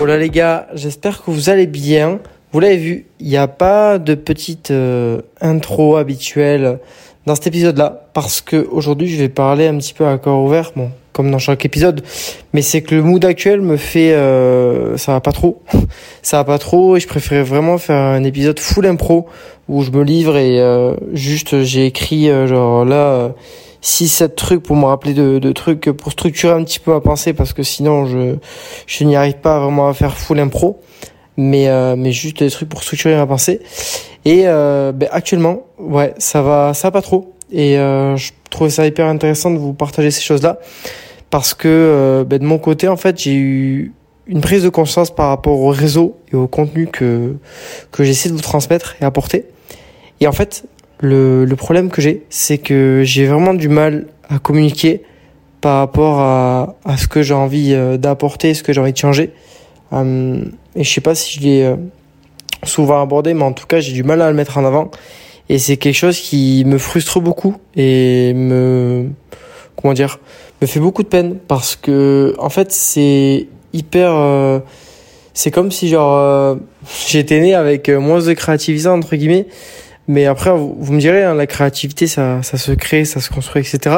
Voilà les gars, j'espère que vous allez bien. Vous l'avez vu, il n'y a pas de petite euh, intro habituelle dans cet épisode-là parce que aujourd'hui je vais parler un petit peu à corps ouvert, bon, comme dans chaque épisode, mais c'est que le mood actuel me fait, euh, ça va pas trop, ça va pas trop et je préférais vraiment faire un épisode full impro où je me livre et euh, juste j'ai écrit genre là 6-7 trucs pour me rappeler de, de, trucs pour structurer un petit peu ma pensée parce que sinon je je n'y arrive pas vraiment à faire full impro. Mais euh, mais juste des trucs pour structurer ma pensée. Et euh, ben, actuellement ouais ça va ça va pas trop. Et euh, je trouvais ça hyper intéressant de vous partager ces choses là parce que euh, ben, de mon côté en fait j'ai eu une prise de conscience par rapport au réseau et au contenu que que j'essaie de vous transmettre et apporter. Et en fait le, le problème que j'ai, c'est que j'ai vraiment du mal à communiquer par rapport à, à ce que j'ai envie euh, d'apporter, ce que j'ai envie de changer. Euh, et je sais pas si je l'ai euh, souvent abordé, mais en tout cas, j'ai du mal à le mettre en avant. Et c'est quelque chose qui me frustre beaucoup et me, comment dire, me fait beaucoup de peine parce que, en fait, c'est hyper, c'est comme si genre, j'étais né avec moins de créativité, entre guillemets, mais après, vous, me direz, hein, la créativité, ça, ça se crée, ça se construit, etc.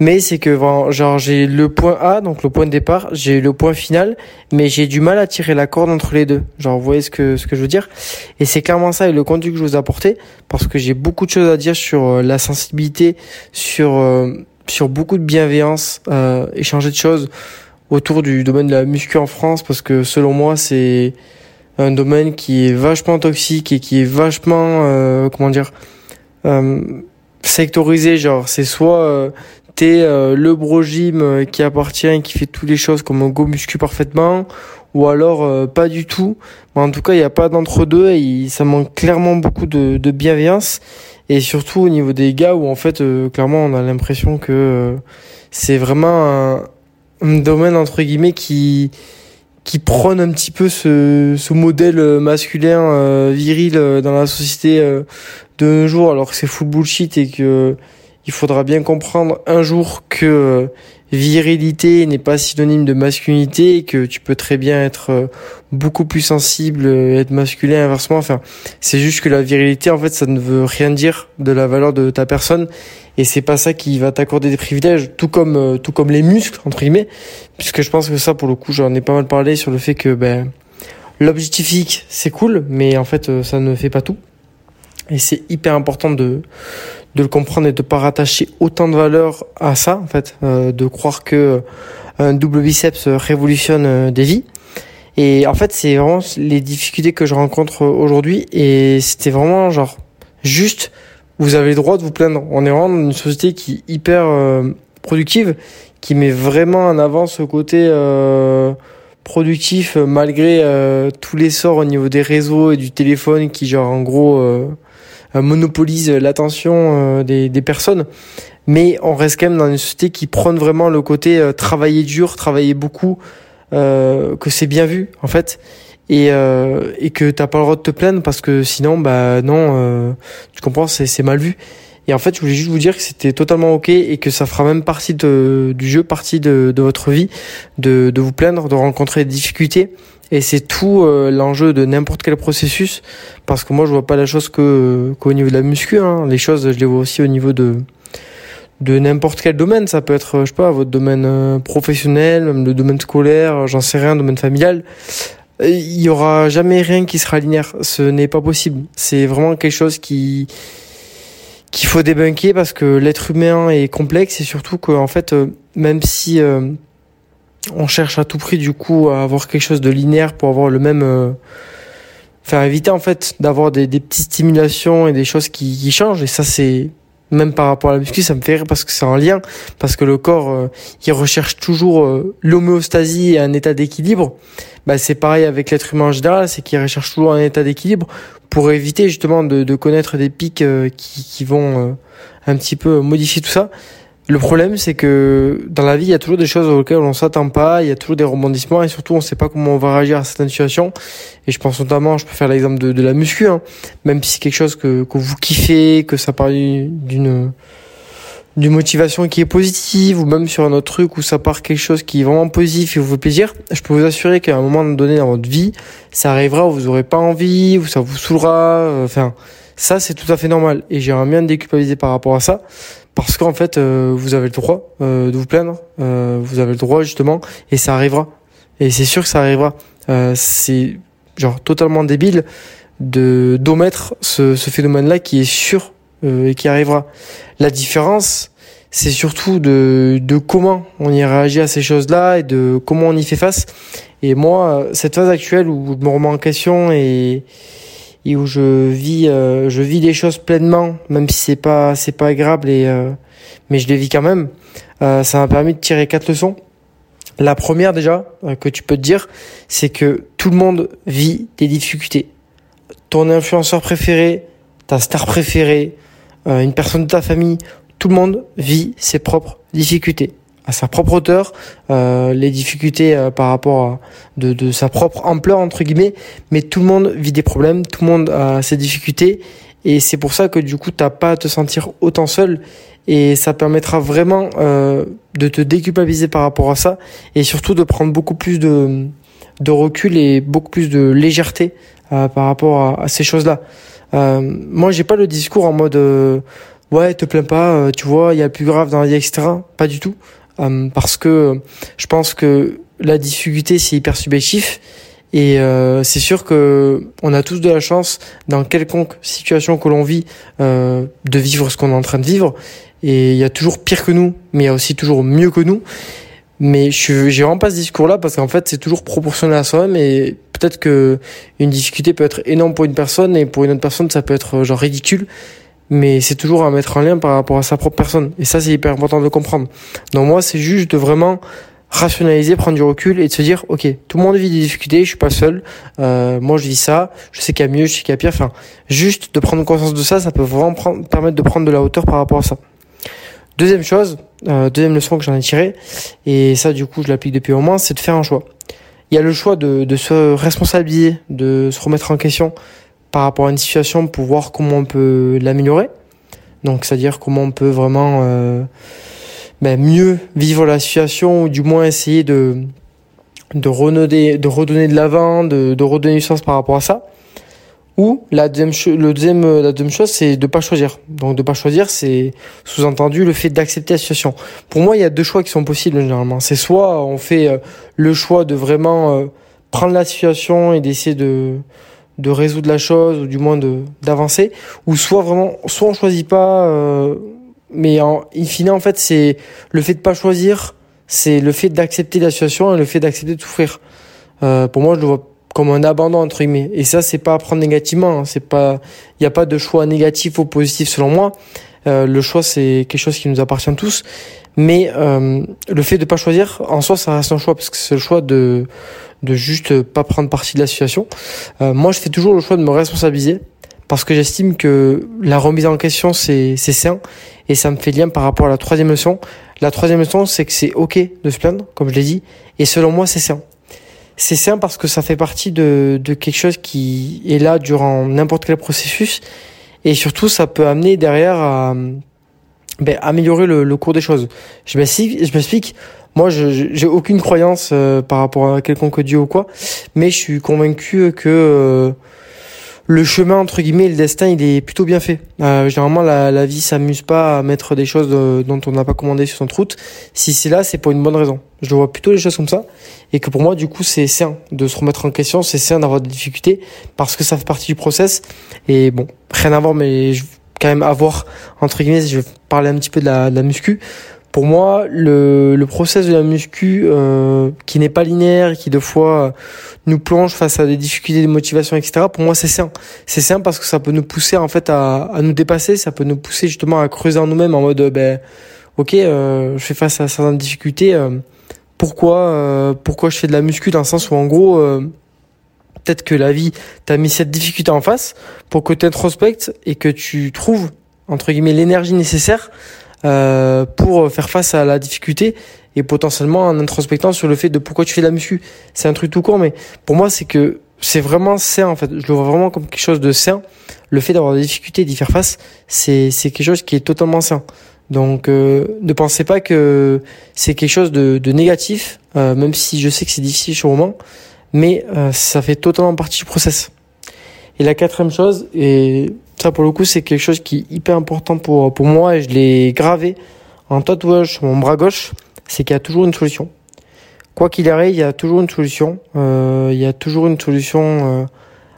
Mais c'est que genre j'ai le point A, donc le point de départ, j'ai le point final, mais j'ai du mal à tirer la corde entre les deux. Genre vous voyez ce que ce que je veux dire? Et c'est clairement ça et le contenu que je vous ai apporté, parce que j'ai beaucoup de choses à dire sur euh, la sensibilité, sur euh, sur beaucoup de bienveillance, euh, échanger de choses autour du domaine de la muscu en France, parce que selon moi c'est un domaine qui est vachement toxique et qui est vachement euh, comment dire euh, sectorisé. Genre c'est soit euh, t'es euh, le bro gym euh, qui appartient qui fait toutes les choses comme un go muscu parfaitement ou alors pas du tout. Mais en tout cas il n'y a pas d'entre deux et ça manque clairement beaucoup de, de, bienveillance. Et surtout au niveau des gars où en fait clairement on a l'impression que c'est vraiment un, un domaine entre guillemets qui qui prône un petit peu ce, ce modèle masculin euh, viril euh, dans la société euh, de nos jours alors que c'est full bullshit et que il faudra bien comprendre un jour que virilité n'est pas synonyme de masculinité et que tu peux très bien être beaucoup plus sensible et être masculin inversement enfin c'est juste que la virilité en fait ça ne veut rien dire de la valeur de ta personne et c'est pas ça qui va t'accorder des privilèges tout comme euh, tout comme les muscles entre guillemets puisque je pense que ça pour le coup j'en ai pas mal parlé sur le fait que ben l'objectif c'est cool mais en fait euh, ça ne fait pas tout. Et c'est hyper important de de le comprendre et de pas rattacher autant de valeur à ça en fait euh, de croire que un double biceps révolutionne des vies et en fait c'est vraiment les difficultés que je rencontre aujourd'hui et c'était vraiment genre juste vous avez le droit de vous plaindre. On est vraiment dans une société qui est hyper euh, productive, qui met vraiment en avant ce côté euh, productif malgré euh, tous les sorts au niveau des réseaux et du téléphone qui genre en gros monopolise l'attention des, des, personnes. Mais on reste quand même dans une société qui prône vraiment le côté travailler dur, travailler beaucoup, que c'est bien vu en fait et, euh, et que t'as pas le droit de te plaindre parce que sinon bah non euh, tu comprends c'est mal vu et en fait je voulais juste vous dire que c'était totalement ok et que ça fera même partie du jeu partie de, votre vie de, vous plaindre de rencontrer des difficultés et c'est tout euh, l'enjeu de n'importe quel processus parce que moi je vois pas la chose qu'au niveau de la muscu hein. les choses je les vois aussi au niveau de de n'importe quel domaine ça peut être je sais pas votre domaine euh, professionnel même le domaine scolaire j'en sais rien domaine familial il y aura jamais rien qui sera linéaire. Ce n'est pas possible. C'est vraiment quelque chose qui qu'il faut débunker parce que l'être humain est complexe et surtout que en fait euh, même si euh, on cherche à tout prix du coup à avoir quelque chose de linéaire pour avoir le même euh, faire éviter en fait d'avoir des, des petites stimulations et des choses qui, qui changent. Et ça c'est même par rapport à la muscu, ça me fait rire parce que c'est en lien, parce que le corps, euh, il recherche toujours euh, l'homéostasie et un état d'équilibre. Bah, c'est pareil avec l'être humain en général, c'est qu'il recherche toujours un état d'équilibre pour éviter justement de, connaître des pics euh, qui, qui vont un petit peu modifier tout ça. Le problème, c'est que dans la vie, il y a toujours des choses auxquelles on s'attend pas, il y a toujours des rebondissements et surtout, on sait pas comment on va réagir à certaines situations. Et je pense notamment, je peux faire l'exemple de, la muscu, hein. même si c'est quelque chose que, que vous kiffez, que ça parle d'une d'une motivation qui est positive ou même sur un autre truc où ça part quelque chose qui est vraiment positif et vous fait plaisir, je peux vous assurer qu'à un moment donné dans votre vie, ça arrivera où vous aurez pas envie, ou ça vous saoulera, euh, enfin ça c'est tout à fait normal et j'aimerais bien déculpabiliser par rapport à ça parce qu'en fait euh, vous avez le droit euh, de vous plaindre, vous avez le droit justement et ça arrivera et c'est sûr que ça arrivera. c'est genre totalement débile de d'omettre ce, ce phénomène-là qui est sûr et qui arrivera. La différence, c'est surtout de, de comment on y réagit à ces choses-là et de comment on y fait face. Et moi, cette phase actuelle où je me remets en question et, et où je vis, euh, je vis des choses pleinement, même si c'est pas, c'est pas agréable et, euh, mais je les vis quand même. Euh, ça m'a permis de tirer quatre leçons. La première déjà que tu peux te dire, c'est que tout le monde vit des difficultés. Ton influenceur préféré, ta star préférée, euh, une personne de ta famille, tout le monde vit ses propres difficultés à sa propre hauteur, euh, les difficultés euh, par rapport à de, sa propre ampleur entre guillemets, mais tout le monde vit des problèmes, tout le monde a ses difficultés. Et c'est pour ça que du coup t'as pas à te sentir autant seul. Et ça permettra vraiment euh, de te déculpabiliser par rapport à ça. Et surtout de prendre beaucoup plus de, recul et beaucoup plus de légèreté euh, par rapport à, à ces choses là. Euh, moi, j'ai pas le discours en mode ouais, te plains pas, tu vois, il y a plus grave dans la vie, etc. Pas du tout, euh, parce que je pense que la difficulté c'est hyper subjectif. Et c'est sûr que on a tous de la chance dans quelconque situation que l'on vit de vivre ce qu'on est en train de vivre. Et il y a toujours pire que nous, mais il y a aussi toujours mieux que nous. Mais je j'ai vraiment pas ce discours-là parce qu'en fait c'est toujours proportionnel à soi-même. Et peut-être que une difficulté peut être énorme pour une personne et pour une autre personne ça peut être euh, genre ridicule mais c'est toujours à mettre en lien par rapport à sa propre personne. Et ça c'est hyper important de comprendre. Donc moi c'est juste de vraiment rationaliser prendre du recul et de se dire ok tout le monde vit des difficultés je suis pas seul. Euh, moi je vis ça. Je sais qu'il y a mieux je sais qu'il y a pire. Enfin juste de prendre conscience de ça ça peut vraiment prendre, permettre de prendre de la hauteur par rapport à ça. Deuxième chose euh, deuxième leçon que j'en ai tiré et ça du coup je l'applique depuis au moins c'est de faire un choix. Il y a le choix de, de se responsabiliser, de se remettre en question par rapport à une situation pour voir comment on peut l'améliorer. Donc, c'est-à-dire comment on peut vraiment euh, ben, mieux vivre la situation ou du moins essayer de de de redonner de l'avant, de, de redonner du sens par rapport à ça. Ou la deuxième, le deuxième, la deuxième chose, c'est de pas choisir. Donc de pas choisir, c'est sous-entendu le fait d'accepter la situation. Pour moi, il y a deux choix qui sont possibles généralement. C'est soit on fait euh, le choix de vraiment euh, prendre la situation et d'essayer de de résoudre la chose ou du moins de d'avancer, ou soit vraiment, soit on choisit pas. Euh, mais en in fine, en fait, c'est le fait de pas choisir, c'est le fait d'accepter la situation et le fait d'accepter de souffrir. pour moi, je le vois comme un abandon entre guillemets. Et ça, c'est pas à prendre négativement. Hein. C'est pas, il y a pas de choix négatif ou positif selon moi. Euh, le choix, c'est quelque chose qui nous appartient tous. Mais euh, le fait de pas choisir, en soi, ça reste un choix parce que c'est le choix de de juste pas prendre partie de la situation. Euh, moi, je fais toujours le choix de me responsabiliser parce que j'estime que la remise en question, c'est c'est sain et ça me fait lien par rapport à la troisième leçon. La troisième leçon, c'est que c'est ok de se plaindre, comme je l'ai dit, et selon moi, c'est sain c'est simple parce que ça fait partie de, de quelque chose qui est là durant n'importe quel processus et surtout ça peut amener derrière à ben, améliorer le, le, cours des choses. Je m'explique, je m'explique. Moi, je j'ai aucune croyance euh, par rapport à quelconque dieu ou quoi, mais je suis convaincu que euh, le chemin entre guillemets, le destin, il est plutôt bien fait. Euh, généralement, la, la vie s'amuse pas à mettre des choses dont on n'a pas commandé sur son route. Si c'est là, c'est pour une bonne raison. Je vois plutôt les choses comme ça, et que pour moi, du coup, c'est sain de se remettre en question, c'est sain d'avoir des difficultés parce que ça fait partie du process. Et bon, rien à voir, mais je quand même avoir entre guillemets, je vais parler un petit peu de la, de la muscu pour moi, le, le process de la muscu, euh, qui n'est pas linéaire, qui de fois nous plonge face à des difficultés de motivation, etc. Pour moi, c'est sain. C'est sain parce que ça peut nous pousser en fait à, à nous dépasser, ça peut nous pousser justement à creuser en nous-mêmes en mode, ben, ok, euh, je fais face à certaines difficultés. Euh, pourquoi, euh, pourquoi je fais de la muscu dans le sens où en gros, euh, peut-être que la vie t'a mis cette difficulté en face pour que tu introspectes et que tu trouves entre guillemets l'énergie nécessaire euh, pour faire face à la difficulté et potentiellement en introspectant sur le fait de pourquoi tu fais de la muscu. C'est un truc tout court, mais pour moi, c'est que c'est vraiment sain en fait. Je le vois vraiment comme quelque chose de sain. Le fait d'avoir des difficultés, d'y faire face, c'est c'est quelque chose qui est totalement sain. Donc ne pensez pas que c'est quelque chose de, de négatif, même si je sais que c'est difficile sur le moment, mais ça fait totalement partie du process. Et la quatrième chose, et ça pour le coup c'est quelque chose qui est hyper important pour, pour moi et je l'ai gravé en tatouage sur mon bras gauche, c'est qu'il y a toujours une solution. Quoi qu'il arrive, il y a toujours une solution. Euh, il y a toujours une solution euh,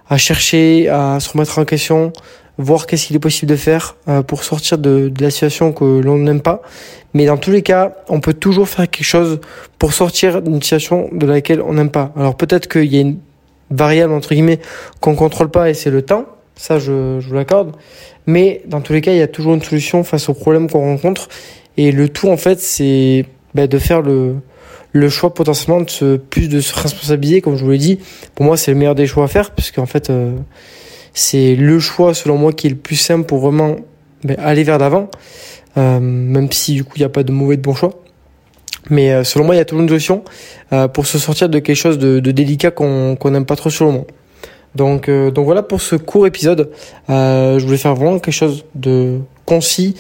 à chercher, à se remettre en question, voir qu'est-ce qu'il est possible de faire euh, pour sortir de, la situation que l'on n'aime pas. Mais dans tous les cas, on peut toujours faire quelque chose pour sortir d'une situation de laquelle on n'aime pas. Alors peut-être qu'il y a une variable entre guillemets qu'on contrôle pas et c'est le temps. Ça, je, je vous l'accorde. Mais dans tous les cas, il y a toujours une solution face aux problèmes qu'on rencontre. Et le tout, en fait, c'est ben, de faire le, le choix potentiellement de se, plus de se responsabiliser, comme je vous l'ai dit. Pour moi, c'est le meilleur des choix à faire, puisqu'en fait, euh, c'est le choix, selon moi, qui est le plus simple pour vraiment ben, aller vers l'avant, euh, même si du coup, il n'y a pas de mauvais de bon choix. Mais euh, selon moi, il y a toujours une solution euh, pour se sortir de quelque chose de, délicat qu'on n'aime pas trop sur le moment. Donc, donc voilà pour ce court épisode. je voulais faire vraiment quelque chose de concis,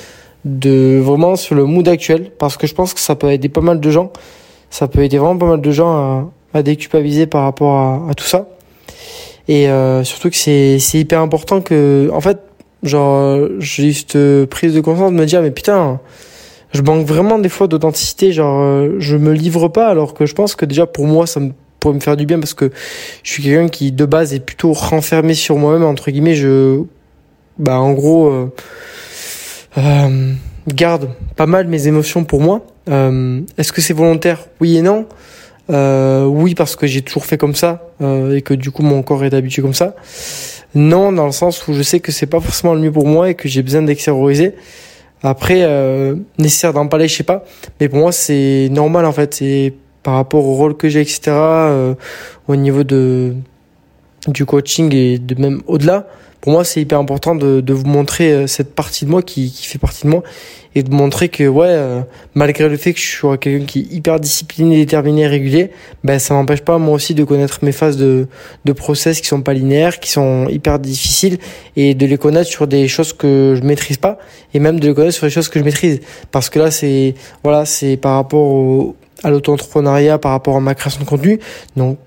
de vraiment sur le mood actuel, parce que je pense que ça peut aider pas mal de gens ça peut aider vraiment pas mal de gens à, à déculpabiliser par rapport à, à tout ça. Et euh, surtout que c'est c'est hyper important que, en fait, genre, j'ai juste prise de conscience de me dire, mais putain, je manque vraiment des fois d'authenticité, genre, euh, je me livre pas, alors que je pense que déjà pour moi, ça me pourrait me faire du bien parce que je suis quelqu'un qui de base est plutôt renfermé sur moi-même, entre guillemets, je, bah, en gros, euh, euh garde pas mal mes émotions pour moi. Euh, Est-ce que c'est volontaire? Oui et non. Euh, oui parce que j'ai toujours fait comme ça euh, et que du coup mon corps est habitué comme ça. Non dans le sens où je sais que c'est pas forcément le mieux pour moi et que j'ai besoin d'extérioriser. Après euh, nécessaire d'en parler, je sais pas. Mais pour moi c'est normal en fait. C'est par rapport au rôle que j'ai etc. Euh, au niveau de du coaching et de même au-delà pour moi, c'est hyper important de, de, vous montrer euh, cette partie de moi qui, qui, fait partie de moi et de montrer que, ouais, euh, malgré le fait que je suis quelqu'un qui est hyper discipliné, déterminé, régulier, ben, ça m'empêche pas, moi aussi, de connaître mes phases de, de process qui sont pas linéaires, qui sont hyper difficiles et de les connaître sur des choses que je maîtrise pas et même de les connaître sur des choses que je maîtrise. Parce que là, c'est, voilà, c'est par rapport au, à l'auto-entrepreneuriat, par rapport à ma création de contenu. Donc,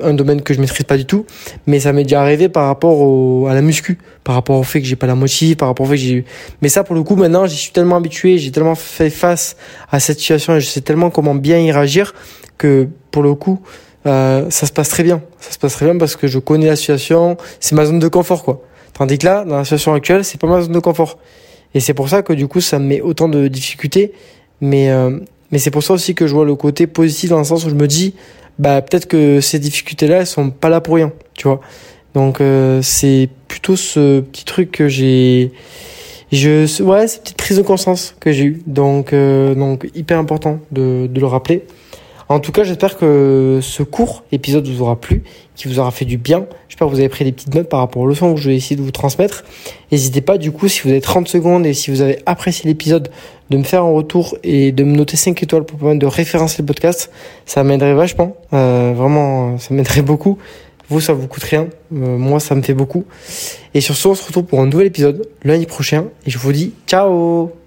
un domaine que je maîtrise pas du tout, mais ça m'est déjà arrivé par rapport au, à la muscu, par rapport au fait que j'ai pas la motive, par rapport au fait que j'ai, mais ça pour le coup maintenant j'y suis tellement habitué, j'ai tellement fait face à cette situation et je sais tellement comment bien y réagir que pour le coup euh, ça se passe très bien, ça se passe très bien parce que je connais la situation, c'est ma zone de confort quoi. Tandis que là dans la situation actuelle c'est pas ma zone de confort. Et c'est pour ça que du coup ça me met autant de difficultés, mais euh, mais c'est pour ça aussi que je vois le côté positif dans le sens où je me dis bah peut-être que ces difficultés-là, elles sont pas là pour rien, tu vois. Donc euh, c'est plutôt ce petit truc que j'ai, je, ouais, cette petite prise de conscience que j'ai eu. Donc euh, donc hyper important de, de le rappeler. En tout cas, j'espère que ce court épisode vous aura plu, qui vous aura fait du bien. J'espère que vous avez pris des petites notes par rapport aux leçons que je vais essayer de vous transmettre. N'hésitez pas, du coup, si vous avez 30 secondes et si vous avez apprécié l'épisode, de me faire un retour et de me noter 5 étoiles pour permettre de référencer le podcast. Ça m'aiderait vachement. Euh, vraiment, ça m'aiderait beaucoup. Vous, ça vous coûte rien. Euh, moi, ça me fait beaucoup. Et sur ce, on se retrouve pour un nouvel épisode lundi prochain. Et je vous dis ciao